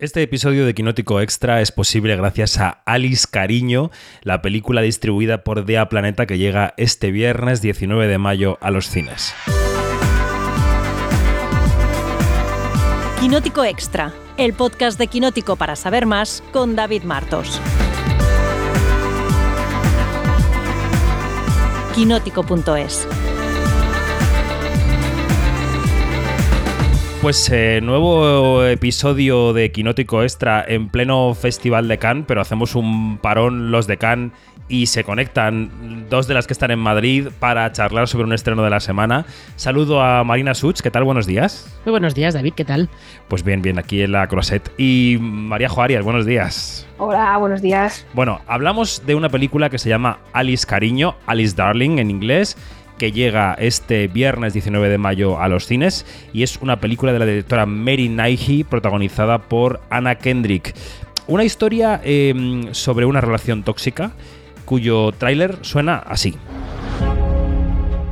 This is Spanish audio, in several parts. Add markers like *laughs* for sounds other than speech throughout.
Este episodio de Quinótico Extra es posible gracias a Alice Cariño, la película distribuida por Dea Planeta que llega este viernes 19 de mayo a los cines. Quinótico Extra, el podcast de Quinótico para saber más con David Martos. Quinótico.es Pues eh, nuevo episodio de Quinótico Extra en pleno Festival de Cannes, pero hacemos un parón los de Cannes y se conectan dos de las que están en Madrid para charlar sobre un estreno de la semana. Saludo a Marina Such, ¿qué tal? Buenos días. Muy buenos días, David, ¿qué tal? Pues bien, bien, aquí en la Croisette. Y María Joarias, buenos días. Hola, buenos días. Bueno, hablamos de una película que se llama Alice Cariño, Alice Darling en inglés, que llega este viernes 19 de mayo a los cines y es una película de la directora Mary Naihi protagonizada por Anna Kendrick. Una historia em, sobre una relación tóxica cuyo tráiler suena así.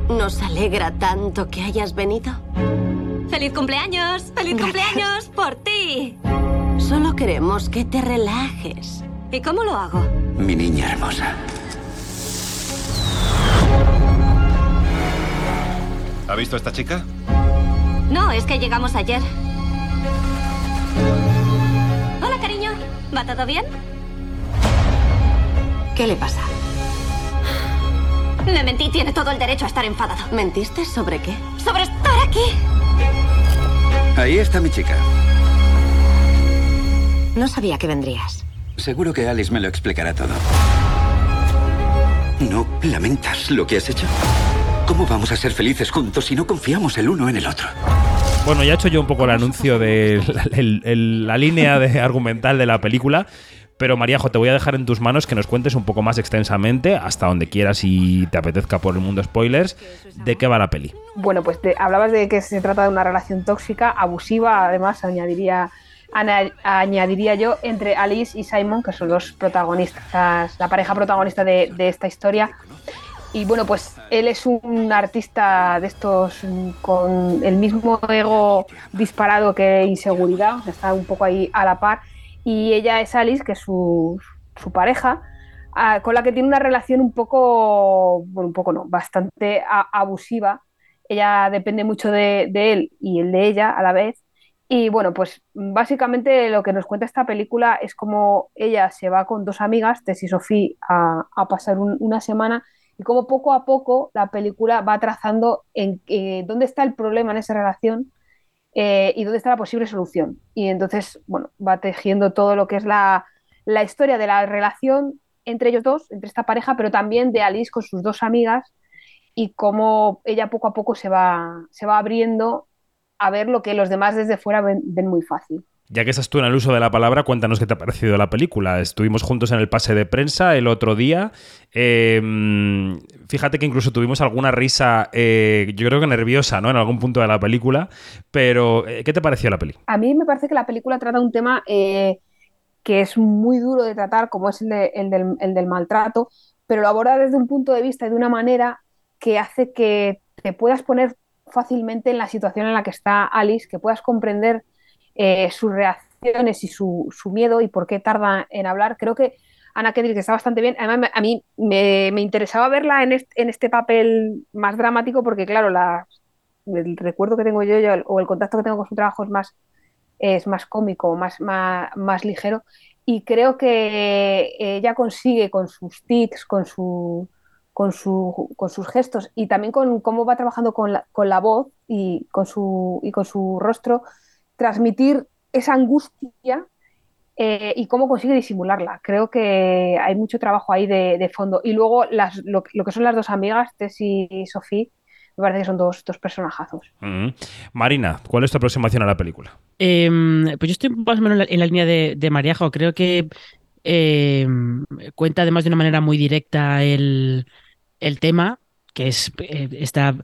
Nos alegra tanto que hayas venido. ¡Feliz cumpleaños! ¡Feliz cumpleaños por ti! Solo queremos que te relajes. ¿Y cómo lo hago? Mi niña hermosa. ¿Ha visto a esta chica? No, es que llegamos ayer. Hola, cariño. ¿Va todo bien? ¿Qué le pasa? Le mentí, tiene todo el derecho a estar enfadado. ¿Mentiste sobre qué? ¡Sobre estar aquí! Ahí está mi chica. No sabía que vendrías. Seguro que Alice me lo explicará todo. ¿No lamentas lo que has hecho? ¿Cómo vamos a ser felices juntos si no confiamos el uno en el otro? Bueno, ya he hecho yo un poco el anuncio de la, *laughs* el- el- la línea de argumental de la película. Pero Maríajo, te voy a dejar en tus manos que nos cuentes un poco más extensamente, hasta donde quieras y te apetezca por el mundo spoilers, de qué va la peli. Bueno, pues te- hablabas de que se trata de una relación tóxica, abusiva, además añadiría, ana- añadiría yo, entre Alice y Simon, que son los protagonistas, la pareja protagonista de, de esta historia. Y bueno, pues él es un artista de estos mm, con el mismo ego disparado que inseguridad, está un poco ahí a la par. Y ella es Alice, que es su, su pareja, ah, con la que tiene una relación un poco, bueno, un poco no, bastante a- abusiva. Ella depende mucho de, de él y él de ella a la vez. Y bueno, pues básicamente lo que nos cuenta esta película es como ella se va con dos amigas, Tess y Sophie, a, a pasar un- una semana y como poco a poco la película va trazando en eh, dónde está el problema en esa relación eh, y dónde está la posible solución. Y entonces, bueno, va tejiendo todo lo que es la, la historia de la relación entre ellos dos, entre esta pareja, pero también de Alice con sus dos amigas y cómo ella poco a poco se va, se va abriendo a ver lo que los demás desde fuera ven muy fácil. Ya que estás tú en el uso de la palabra, cuéntanos qué te ha parecido la película. Estuvimos juntos en el pase de prensa el otro día. Eh, fíjate que incluso tuvimos alguna risa, eh, yo creo que nerviosa, ¿no? En algún punto de la película. Pero, eh, ¿qué te pareció la peli? A mí me parece que la película trata un tema eh, que es muy duro de tratar, como es el del maltrato, pero lo aborda desde un punto de vista y de una manera que hace que te puedas poner fácilmente en la situación en la que está Alice, que puedas comprender eh, sus reacciones y su, su miedo y por qué tarda en hablar. Creo que Ana Kendrick está bastante bien. Además, a mí me, me interesaba verla en este, en este papel más dramático porque, claro, la, el recuerdo que tengo yo, o el contacto que tengo con su trabajo es más, es más cómico, más, más, más ligero. Y creo que ella consigue con sus tics, con, su, con, su, con sus gestos y también con cómo va trabajando con la, con la voz y con, su, y con su rostro, transmitir esa angustia eh, y cómo consigue disimularla. Creo que hay mucho trabajo ahí de, de fondo. Y luego las, lo, lo, que son las dos amigas, Tess y Sophie, me parece que son dos, dos personajazos. Mm. Marina, ¿cuál es tu aproximación a la película? Eh, pues yo estoy más o menos en la, en la línea de, de Mariajo. Creo que eh, cuenta además de una manera muy directa el, el tema, que es eh, esta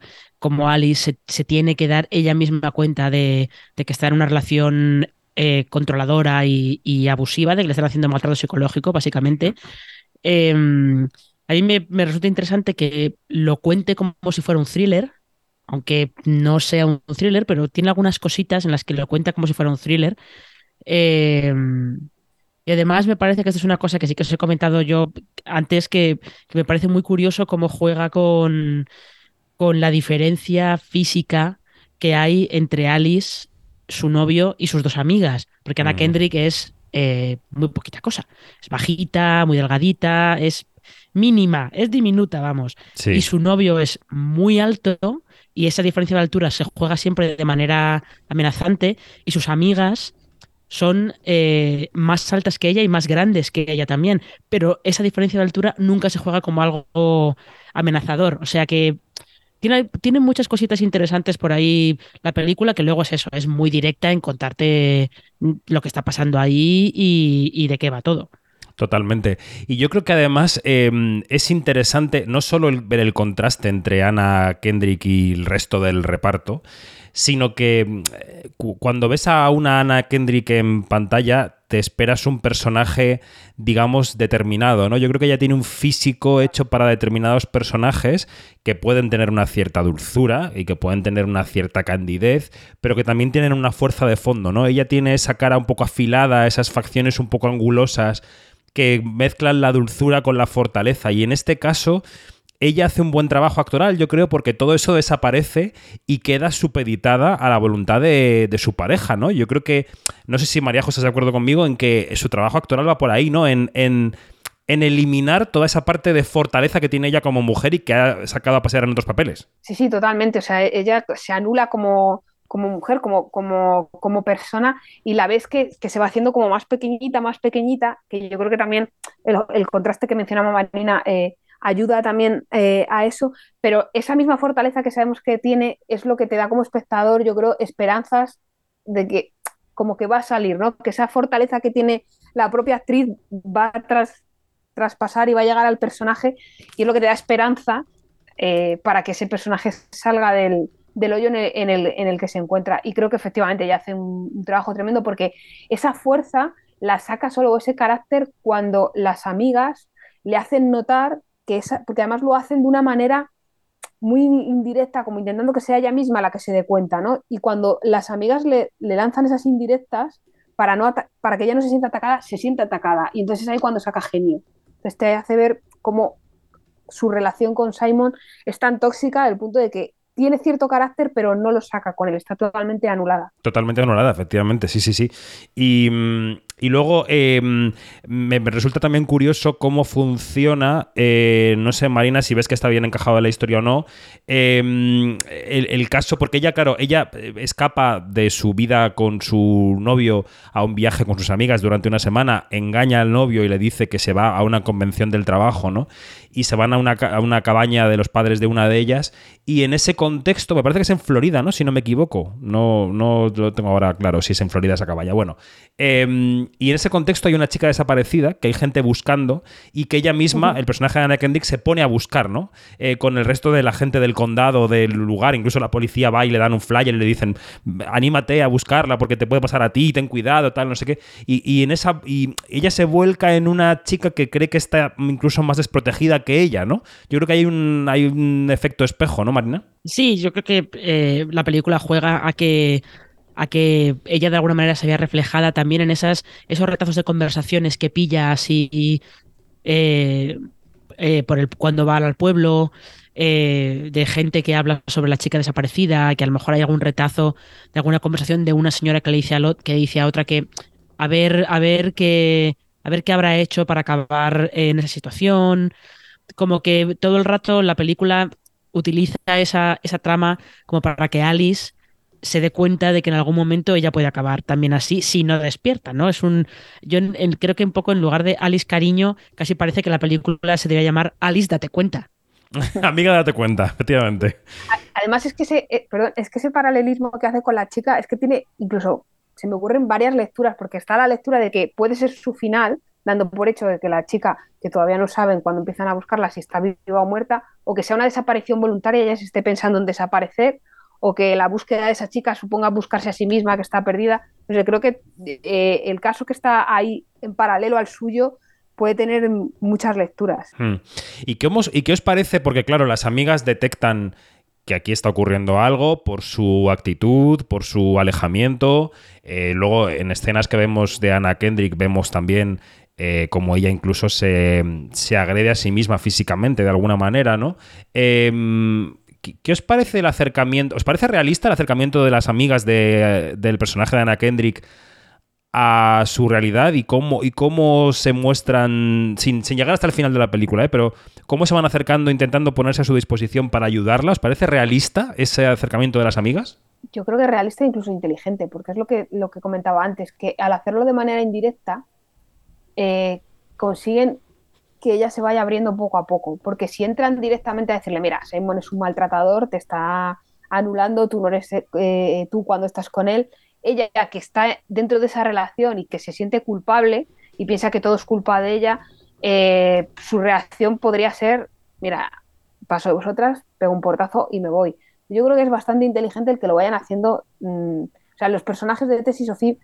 como Alice se, se, tiene que dar ella misma cuenta de, de que está en una relación eh, controladora y, y, abusiva, de que le están haciendo maltrato psicológico, básicamente. Eh, a mí me, me, resulta interesante que lo cuente como si fuera un thriller, aunque no sea un thriller, pero tiene algunas cositas en las que lo cuenta como si fuera un thriller. Eh, y además me parece que esto es una cosa que sí que os he comentado yo antes, que, que me parece muy curioso cómo juega con, con la diferencia física que hay entre Alice, su novio y sus dos amigas. Porque Anna Mm. Kendrick es eh, muy poquita cosa. Es bajita, muy delgadita, es mínima, es diminuta, vamos. Sí. Y su novio es muy alto y esa diferencia de altura se juega siempre de manera amenazante y sus amigas son eh, más altas que ella y más grandes que ella también, pero esa diferencia de altura nunca se juega como algo amenazador, o sea que tiene, muchas cositas interesantes por ahí la película, que luego es eso, es muy directa en contarte lo que está pasando ahí y, de qué va todo. Totalmente. Y yo creo que además eh, es interesante no solo el- ver el contraste entre Anna Kendrick y el resto del reparto, sino que eh, cu- cuando ves a una Anna Kendrick en pantalla, te esperas un personaje, digamos, determinado, ¿no? Yo creo que ella tiene un físico hecho para determinados personajes que pueden tener una cierta dulzura y que pueden tener una cierta candidez, pero que también tienen una fuerza de fondo, ¿no? Ella tiene esa cara un poco afilada, esas facciones un poco angulosas que mezclan la dulzura con la fortaleza. Y en este caso, ella hace un buen trabajo actoral, yo creo, porque todo eso desaparece y queda supeditada a la voluntad de, su pareja, ¿no? Yo creo que, no sé si María José está de acuerdo conmigo en que su trabajo actoral va por ahí, ¿no? En, en, en eliminar toda esa parte de fortaleza que tiene ella como mujer y que ha sacado a pasear en otros papeles. Sí, sí, totalmente. O sea, ella se anula como, como mujer, como, como, como persona, y la ves que, se va haciendo como más pequeñita, más pequeñita, que yo creo que también el, el contraste que mencionaba Marina eh, ayuda también eh, a eso, pero esa misma fortaleza que sabemos que tiene es lo que te da como espectador, yo creo, esperanzas de que como que va a salir, ¿no? Que esa fortaleza que tiene la propia actriz va a tras, traspasar y va a llegar al personaje y es lo que te da esperanza eh, para que ese personaje salga del, hoyo en el, que se encuentra. Y creo que efectivamente ella hace un, trabajo tremendo porque esa fuerza la saca solo ese carácter cuando las amigas le hacen notar que esa, porque además lo hacen de una manera muy indirecta, como intentando que sea ella misma la que se dé cuenta, ¿no? Y cuando las amigas le, lanzan esas indirectas para, no para que ella no se sienta atacada, se siente atacada. Y entonces es ahí cuando saca genio. Entonces te hace ver cómo su relación con Simon es tan tóxica al punto de que tiene cierto carácter, pero no lo saca con él, está totalmente anulada. Totalmente anulada, efectivamente, sí, sí, sí. Y, y luego eh, me, resulta también curioso cómo funciona, eh, no sé, Marina, si ves que está bien encajado en la historia o no, eh, el, caso, porque ella, claro, ella escapa de su vida con su novio a un viaje con sus amigas durante una semana, engaña al novio y le dice que se va a una convención del trabajo, ¿no? Y se van a una, a una cabaña de los padres de una de ellas y en ese contexto, me parece que es en Florida, ¿no? Si no me equivoco. No, no lo tengo ahora claro si es en Florida esa cabaña. Bueno, eh, y en ese contexto hay una chica desaparecida que hay gente buscando y que ella misma, uh -huh. el personaje de Anna Kendrick, se pone a buscar, ¿no? Eh, con el resto de la gente del condado, del lugar. Incluso la policía va y le dan un flyer y le dicen, anímate a buscarla porque te puede pasar a ti, ten cuidado, tal, no sé qué. Y, y en esa. Y ella se vuelca en una chica que cree que está incluso más desprotegida que ella, ¿no? Yo creo que hay un, hay un efecto espejo, ¿no, Marina? Sí, yo creo que eh, la película juega a que a que ella de alguna manera se vea reflejada también en esas, esos retazos de conversaciones que pilla así eh, eh, por el, cuando va al pueblo, eh, de gente que habla sobre la chica desaparecida, que a lo mejor hay algún retazo de alguna conversación de una señora que le dice a, lot, que dice a otra que a ver, a ver qué, a ver qué habrá hecho para acabar en esa situación. Como que todo el rato la película utiliza esa, esa trama como para que Alice se dé cuenta de que en algún momento ella puede acabar también así si no despierta, ¿no? Es un yo en, en, creo que un poco en lugar de Alice cariño, casi parece que la película se debería llamar Alice date cuenta. *laughs* Amiga, date cuenta, efectivamente. Además es que ese eh, perdón, es que ese paralelismo que hace con la chica es que tiene incluso se me ocurren varias lecturas porque está la lectura de que puede ser su final dando por hecho de que la chica, que todavía no saben cuando empiezan a buscarla si está viva o muerta, o que sea una desaparición voluntaria y ella se esté pensando en desaparecer, o que la búsqueda de esa chica suponga buscarse a sí misma, que está perdida. Entonces, creo que eh, el caso que está ahí en paralelo al suyo puede tener muchas lecturas. Hmm. ¿Y, qué os, ¿Y qué os parece? Porque, claro, las amigas detectan que aquí está ocurriendo algo por su actitud, por su alejamiento. Eh, luego, en escenas que vemos de Anna Kendrick, vemos también eh, como ella incluso se, se, agrede a sí misma físicamente de alguna manera, ¿no? Em, ¿Qué os parece el acercamiento? ¿Os parece realista el acercamiento de las amigas de, del personaje de Anna Kendrick a su realidad y cómo, y cómo se muestran, sin, llegar hasta el final de la película, ¿eh? pero cómo se van acercando intentando ponerse a su disposición para ayudarla? ¿Os parece realista ese acercamiento de las amigas? Yo creo que realista e incluso inteligente, porque es lo que, lo que comentaba antes, que al hacerlo de manera indirecta eh, consiguen que ella se vaya abriendo poco a poco, porque si entran directamente a decirle, mira, Simon es un maltratador, te está anulando, tú no eres eh, tú cuando estás con él, ella que está dentro de esa relación y que se siente culpable y piensa que todo es culpa de ella, eh, su reacción podría ser, mira, paso de vosotras, pego un portazo y me voy. Yo creo que es bastante inteligente el que lo vayan haciendo. Mmm, o sea, los personajes de Tesis Sophie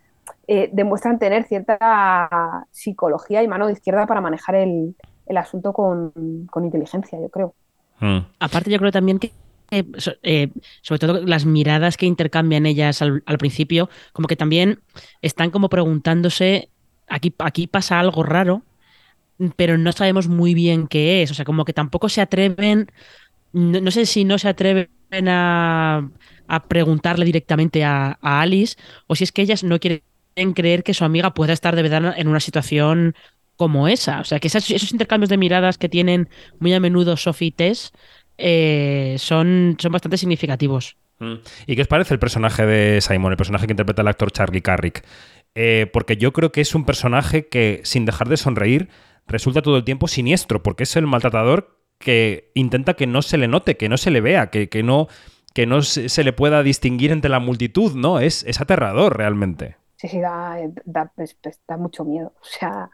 eh, demuestran tener cierta psicología y mano de izquierda para manejar el, el asunto con, con, inteligencia, yo creo. Mm. Aparte, yo creo también que eh, sobre todo las miradas que intercambian ellas al, al, principio, como que también están como preguntándose, aquí, aquí pasa algo raro, pero no sabemos muy bien qué es, o sea, como que tampoco se atreven, no, no sé si no se atreven a, a preguntarle directamente a, a, Alice, o si es que ellas no quieren creer que su amiga pueda estar de verdad en una situación como esa, o sea, que esos, esos intercambios de miradas que tienen muy a menudo Sophie y Tess, eh, son, son bastante significativos. Mm. ¿Y qué os parece el personaje de Simon, el personaje que interpreta el actor Charlie Carrick? Eh, porque yo creo que es un personaje que, sin dejar de sonreír, resulta todo el tiempo siniestro, porque es el maltratador que intenta que no se le note, que no se le vea, que, que no, que no se, se, le pueda distinguir entre la multitud, ¿no? Es, es aterrador realmente. Sí, sí, da, da, da mucho miedo. O sea,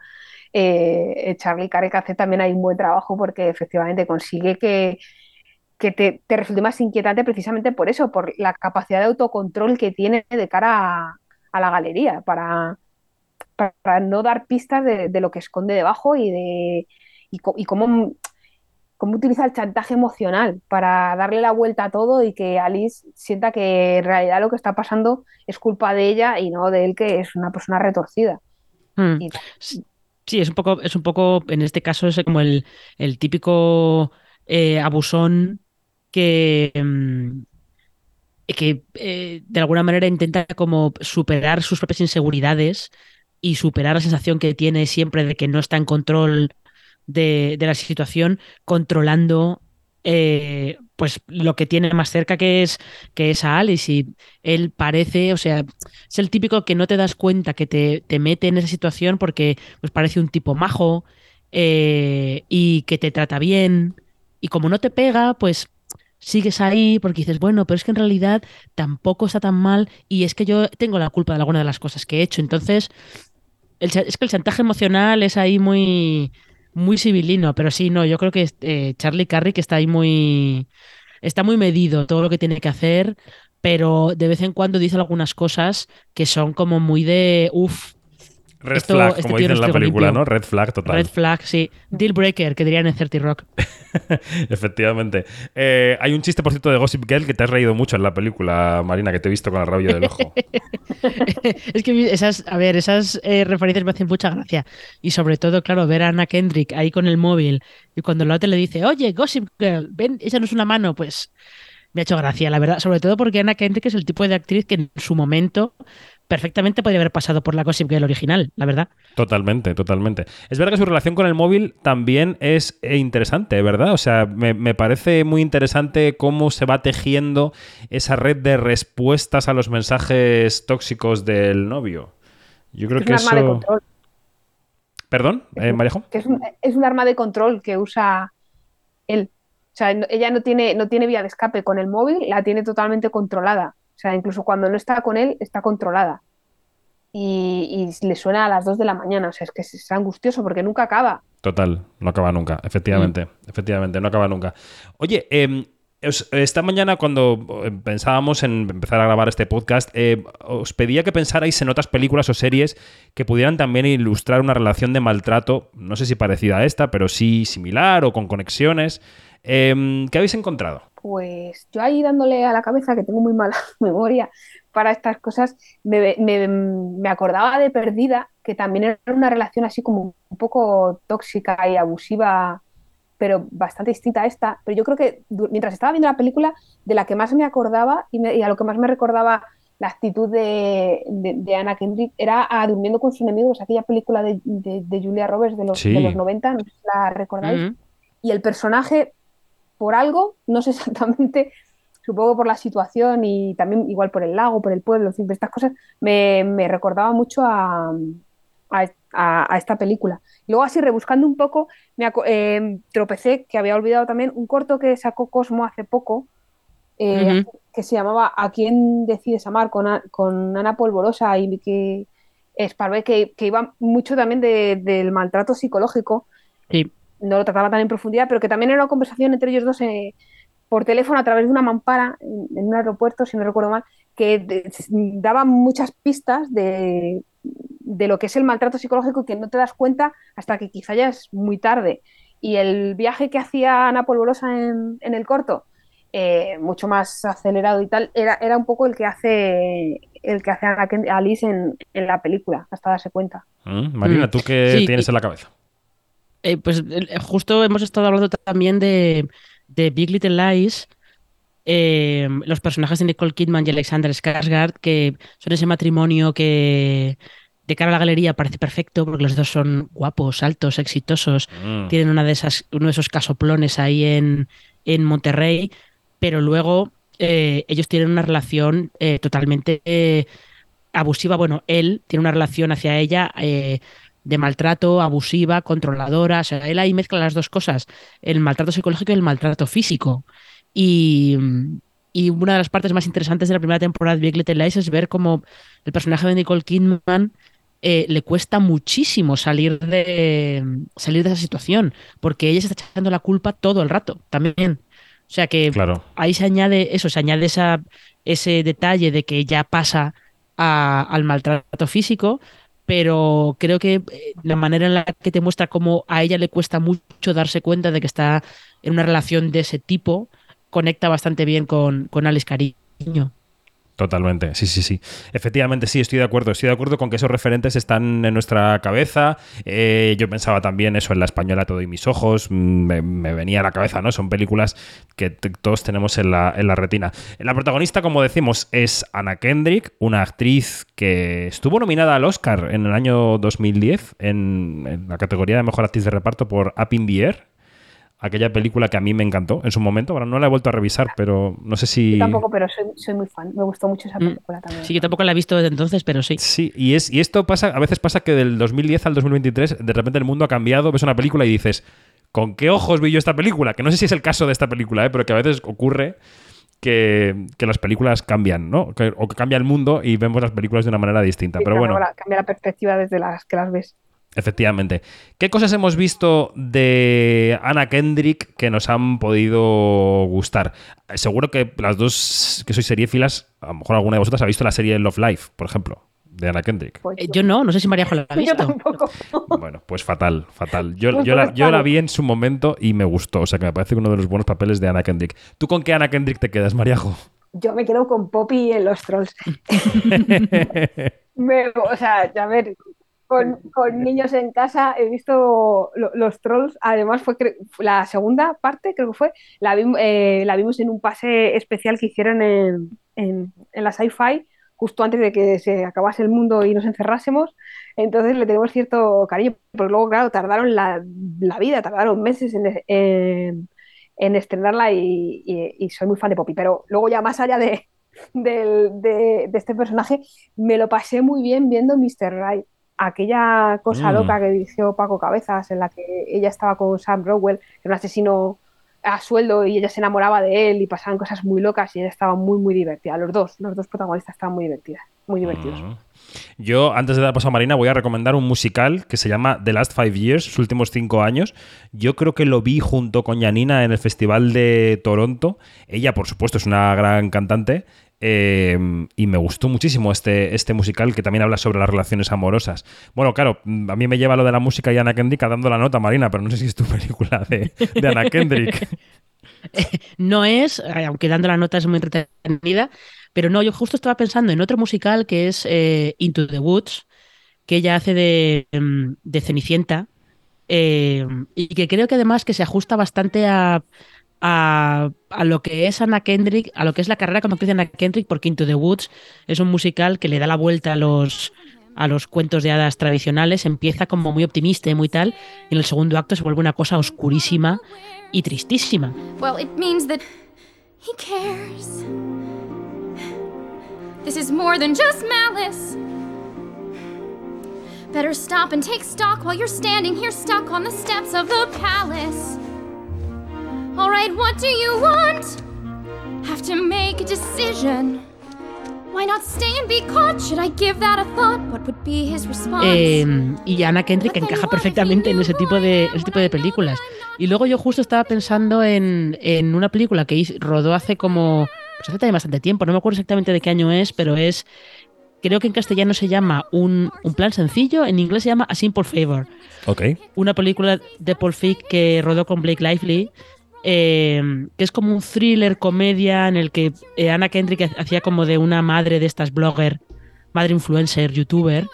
eh, Charlie Carrick hace también ahí un buen trabajo porque efectivamente consigue que, que te, te, resulte más inquietante precisamente por eso, por la capacidad de autocontrol que tiene de cara a, a la galería, para, para, no dar pistas de, de, lo que esconde debajo y de y, y cómo, cómo, utiliza el chantaje emocional para darle la vuelta a todo y que Alice sienta que en realidad lo que está pasando es culpa de ella y no de él, que es una persona retorcida. Hmm. Y, sí, es un poco, es un poco, en este caso, es como el, el típico eh, abusón que, que eh, de alguna manera intenta como superar sus propias inseguridades y superar la sensación que tiene siempre de que no está en control de, de la situación, controlando eh, pues lo que tiene más cerca que es, que es a Alice y él parece, o sea, es el típico que no te das cuenta que te, te mete en esa situación porque pues parece un tipo majo eh, y que te trata bien y como no te pega, pues sigues ahí porque dices, bueno, pero es que en realidad tampoco está tan mal y es que yo tengo la culpa de alguna de las cosas que he hecho. Entonces, es que el chantaje emocional es ahí muy, muy civilino, pero sí, no, yo creo que eh, Charlie Carrick está ahí muy, está muy medido todo lo que tiene que hacer, pero de vez en cuando dice algunas cosas que son como muy de, uff, Red Esto, flag, este como dice en la película, limpio. ¿no? Red flag total. Red flag, sí. Deal breaker, que dirían en 30 Rock. *laughs* Efectivamente. Eh, hay un chiste, por cierto, de Gossip Girl que te has reído mucho en la película, Marina, que te he visto con el rabillo del ojo. *laughs* es que esas, a ver, esas eh, referencias me hacen mucha gracia. Y sobre todo, claro, ver a Anna Kendrick ahí con el móvil y cuando la otra le dice, oye, Gossip Girl, ven, échanos una mano, pues me ha hecho gracia, la verdad. Sobre todo porque Anna Kendrick es el tipo de actriz que en su momento perfectamente podría haber pasado por la Gossip Girl original, la verdad. Totalmente, totalmente. Es verdad que su relación con el móvil también es interesante, ¿verdad? O sea, me, me, parece muy interesante cómo se va tejiendo esa red de respuestas a los mensajes tóxicos del novio. Yo creo es que un eso... arma de control. ¿Perdón, eh, Marejo? Que es, un, es un arma de control que usa él. O sea, ella no tiene, no tiene vía de escape con el móvil, la tiene totalmente controlada. O sea, incluso cuando no está con él, está controlada. Y, y, le suena a las 2 de la mañana. O sea, es que es angustioso porque nunca acaba. Total, no acaba nunca, efectivamente. Mm. Efectivamente, no acaba nunca. Oye, eh, esta mañana cuando pensábamos en empezar a grabar este podcast, eh, os pedía que pensarais en otras películas o series que pudieran también ilustrar una relación de maltrato, no sé si parecida a esta, pero sí similar o con conexiones. Eh, ¿Qué habéis encontrado? Pues yo ahí dándole a la cabeza, que tengo muy mala *laughs* memoria para estas cosas, me, me- me acordaba de Perdida, que también era una relación así como un poco tóxica y abusiva, pero bastante distinta a esta. Pero yo creo que mientras estaba viendo la película, de la que más me acordaba y, me- y a lo que más me recordaba la actitud de, de, de Anna Kendrick era a Durmiendo con sus enemigos, aquella película de, de- de Julia Roberts de los, Sí. de los 90, no sé si la recordáis. Mm. Y el personaje, por algo, no sé *laughs* exactamente, supongo por la situación y también igual por el lago, por el pueblo, en fin, estas cosas, me, me recordaba mucho a, a, a- esta película. Luego así rebuscando un poco, me eh, tropecé, que había olvidado también, un corto que sacó Cosmo hace poco, eh, que se llamaba ¿A quién decides amar? con, A- con Ana Polvorosa y que Esparvé, que, que iba mucho también de- del maltrato psicológico Sí. No lo trataba tan en profundidad, pero que también era una conversación entre ellos dos eh, por teléfono a través de una mampara en, en un aeropuerto, si no recuerdo mal, que de- daba muchas pistas de, de lo que es el maltrato psicológico y que no te das cuenta hasta que quizá ya es muy tarde. Y el viaje que hacía Ana Polvorosa en, en el corto, eh, mucho más acelerado y tal, era, era un poco el que hace el que hace Ana Ken- Alice en, en la película, hasta darse cuenta. Mm, Marina, Mm. ¿tú qué Sí, tienes y- en la cabeza? Eh, pues eh, justo hemos estado hablando también de, de Big Little Lies, eh, los personajes de Nicole Kidman y Alexander Skarsgård, que son ese matrimonio que de cara a la galería parece perfecto porque los dos son guapos, altos, exitosos, Mm. tienen una de esas, uno de esos casoplones ahí en, en Monterrey, pero luego eh, ellos tienen una relación eh, totalmente abusiva. Bueno, él tiene una relación hacia ella de maltrato, abusiva, controladora. O sea, él ahí mezcla las dos cosas, el maltrato psicológico y el maltrato físico. Y, y una de las partes más interesantes de la primera temporada de Big Little Lies es ver cómo el personaje de Nicole Kidman eh, le cuesta muchísimo salir de, salir de esa situación, porque ella se está echando la culpa todo el rato, también. O sea que Claro. ahí se añade eso, se añade esa, ese detalle de que ya pasa a- al maltrato físico, pero creo que eh, la manera en la que te muestra cómo a ella le cuesta mucho darse cuenta de que está en una relación de ese tipo, conecta bastante bien con, con Alex Cariño. Totalmente, sí, sí, sí. Efectivamente, sí, estoy de acuerdo. Estoy de acuerdo con que esos referentes están en nuestra cabeza. Eh, yo pensaba también eso en la española Todo y mis ojos. mm, Me, venía a la cabeza, ¿no? Son películas que todos tenemos en la, en la retina. La protagonista, como decimos, es Anna Kendrick, una actriz que estuvo nominada al Oscar en el año 2010 en, en la categoría de mejor actriz de reparto por Up in the Air. Aquella película que a mí me encantó en su momento. Ahora no la he vuelto a revisar, pero no sé si. Yo tampoco, pero soy, soy muy fan. Me gustó mucho esa Mm. película también. Sí, que tampoco la he visto desde entonces, pero sí. Sí, y, es, y esto pasa, a veces pasa que del 2010 al 2023, de repente el mundo ha cambiado, ves una película y dices, ¿con qué ojos vi yo esta película? Que no sé si es el caso de esta película, ¿eh? pero que a veces ocurre que, que las películas cambian, ¿no? Que- o que cambia el mundo y vemos las películas de una manera distinta. Sí, pero bueno, la- cambia la perspectiva desde las que las ves. Efectivamente. ¿Qué cosas hemos visto de Anna Kendrick que nos han podido gustar? Seguro que las dos que sois seriéfilas, a lo mejor alguna de vosotras ha visto la serie Love Life, por ejemplo, de Anna Kendrick. Pues Eh, yo no, no sé si María Jo la ha yo visto. tampoco. Bueno, pues fatal, fatal. Yo, Pues yo, la, yo vi en su momento y me gustó. O sea, que me parece uno de los buenos papeles de Anna Kendrick. ¿Tú con qué Anna Kendrick te quedas, Mariajo? Yo me quedo con Poppy en los trolls. *laughs* *laughs* Me- o sea, a ver, con, con niños en casa he visto lo- los trolls. Además, fue la segunda parte, creo que fue, la, vim- eh, la vimos en un pase especial que hicieron en, en, en la Sci-Fi, justo antes de que se acabase el mundo y nos encerrásemos. Entonces le tenemos cierto cariño, pero luego, claro, tardaron la, la vida, tardaron meses en, en- en estrenarla y, y- y soy muy fan de Poppy. Pero luego, ya más allá de, *laughs* del- de, de este personaje, me lo pasé muy bien viendo Mr. Right. Aquella cosa Mm. loca que dirigió Paco Cabezas, en la que ella estaba con Sam Rockwell, que era un asesino a sueldo y ella se enamoraba de él y pasaban cosas muy locas y ella estaba muy, muy divertida. Los dos, los dos protagonistas estaban muy divertidas, muy divertidos. Mm. Yo, antes de dar paso a Marina, voy a recomendar un musical que se llama The Last Five Years, los últimos cinco años. Yo creo que lo vi junto con Janina en el Festival de Toronto. Ella, por supuesto, es una gran cantante. eh, y me gustó muchísimo este, este musical que también habla sobre las relaciones amorosas. Bueno, claro, a mí me lleva lo de la música y Ana Kendrick dando la nota, Marina, pero no sé si es tu *laughs* película de, de Ana Kendrick. *laughs* no es, aunque dando la nota es muy entretenida, pero no, yo justo estaba pensando en otro musical que es eh, Into the Woods, que ella hace de, em, de Cenicienta, eh, y que creo que además que se ajusta bastante a, a, a lo que es Anna Kendrick, a lo que es la carrera como actriz de Anna Kendrick, porque Into the Woods es un musical que le da la vuelta a los, a los cuentos de hadas tradicionales, empieza como muy optimista y muy tal, y en el segundo acto se vuelve una cosa oscurísima y tristísima. Well, it means that he cares. This is more than just malice. Better stop and take stock while you're standing here stuck on the steps of the palace. Alright, what do you want? Have to make a decision. Eh, y Anna Kendrick encaja perfectamente en ese tipo de, ese tipo de películas. Y luego yo justo estaba pensando en, en una película que rodó hace como, pues hace también bastante tiempo, no me acuerdo exactamente de qué año es, pero es, creo que en castellano se llama Un, un plan sencillo, en inglés se llama A Simple Favor. Ok. Una película de Paul Feig que rodó con Blake Lively, eh, que es como un thriller comedia en el que eh, Anna Kendrick hacía como de una madre de estas blogger, madre influencer, youtuber,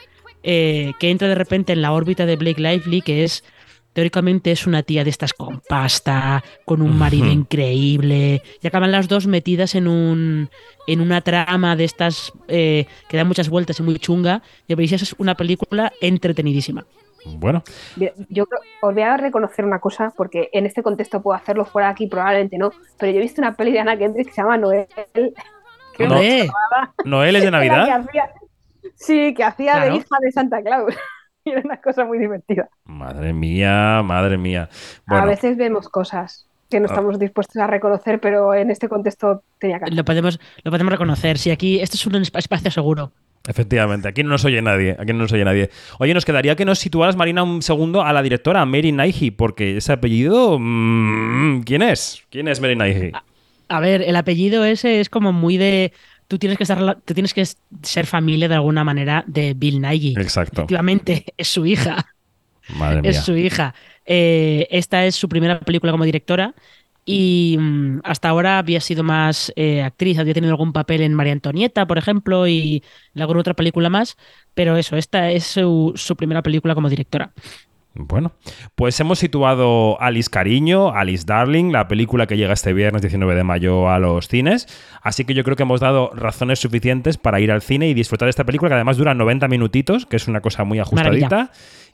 eh, que entra de repente en la órbita de Blake Lively, que es teóricamente es una tía de estas con pasta, con un marido increíble, y acaban las dos metidas en un en una trama de estas eh, que da muchas vueltas y muy chunga, y veis, es una película entretenidísima. Bueno, Yo creo- os voy a reconocer una cosa, porque en este contexto puedo hacerlo fuera de aquí, probablemente no, pero yo he visto una peli de Anna Kendrick que se llama Noel. que No. ¿Noel es de *laughs* que Navidad? hacía- sí, que hacía Claro. de hija de Santa Claus. Y *laughs* era una cosa muy divertida. Madre mía, madre mía. A veces vemos cosas que no Ah. estamos dispuestos a reconocer, pero en este contexto tenía que Lo podemos, lo podemos reconocer. Si aquí, esto es un esp- espacio seguro. Efectivamente, aquí no nos oye nadie. Aquí no nos oye nadie. Oye, nos quedaría que nos situaras, Marina, un segundo a la directora, Mary Naihi, porque ese apellido. mm, ¿Quién es? ¿Quién es Mary Naihi? A ver, el apellido ese es como muy de. Tú tienes que estar, tú tienes que ser familia de alguna manera de Bill Nighy. Exacto. Efectivamente, *laughs* es su hija. Madre mía. Es su hija. Eh, esta es su primera película como directora. Y mm, hasta ahora había sido más eh, actriz, había tenido algún papel en María Antonieta, por ejemplo, y en alguna otra película más. Pero eso, esta es su, su primera película como directora. Bueno, pues hemos situado Alice Cariño, Alice Darling, la película que llega este viernes 19 de mayo a los cines. Así que yo creo que hemos dado razones suficientes para ir al cine y disfrutar de esta película, que además dura 90 minutitos, que es una cosa muy ajustadita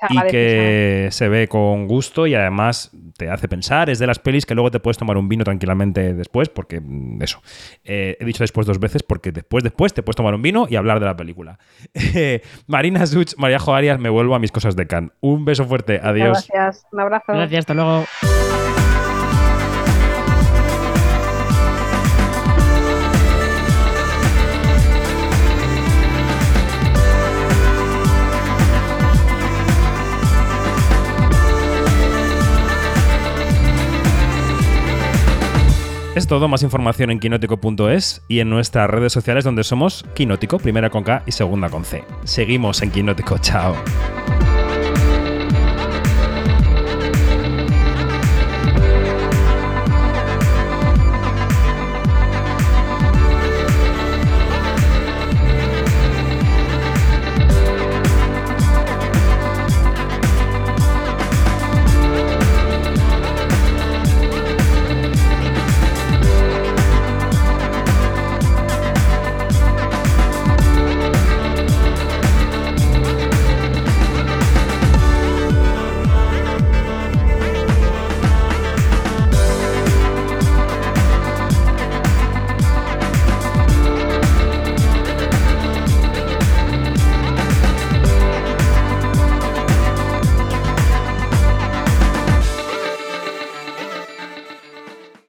y que se ve con gusto y además te hace pensar. Es de las pelis que luego te puedes tomar un vino tranquilamente después, porque mm, eso. Eh, he dicho después dos veces, porque después, después te puedes tomar un vino y hablar de la película. *laughs* Marina Such, María Arias, me vuelvo a mis cosas de Can. Un beso fuerte, Muchas adiós. Gracias. Un abrazo. Gracias, hasta luego. Es todo, más información en quinótico.es y en nuestras redes sociales donde somos Quinótico, primera con K y segunda con C. Seguimos en Quinótico, chao.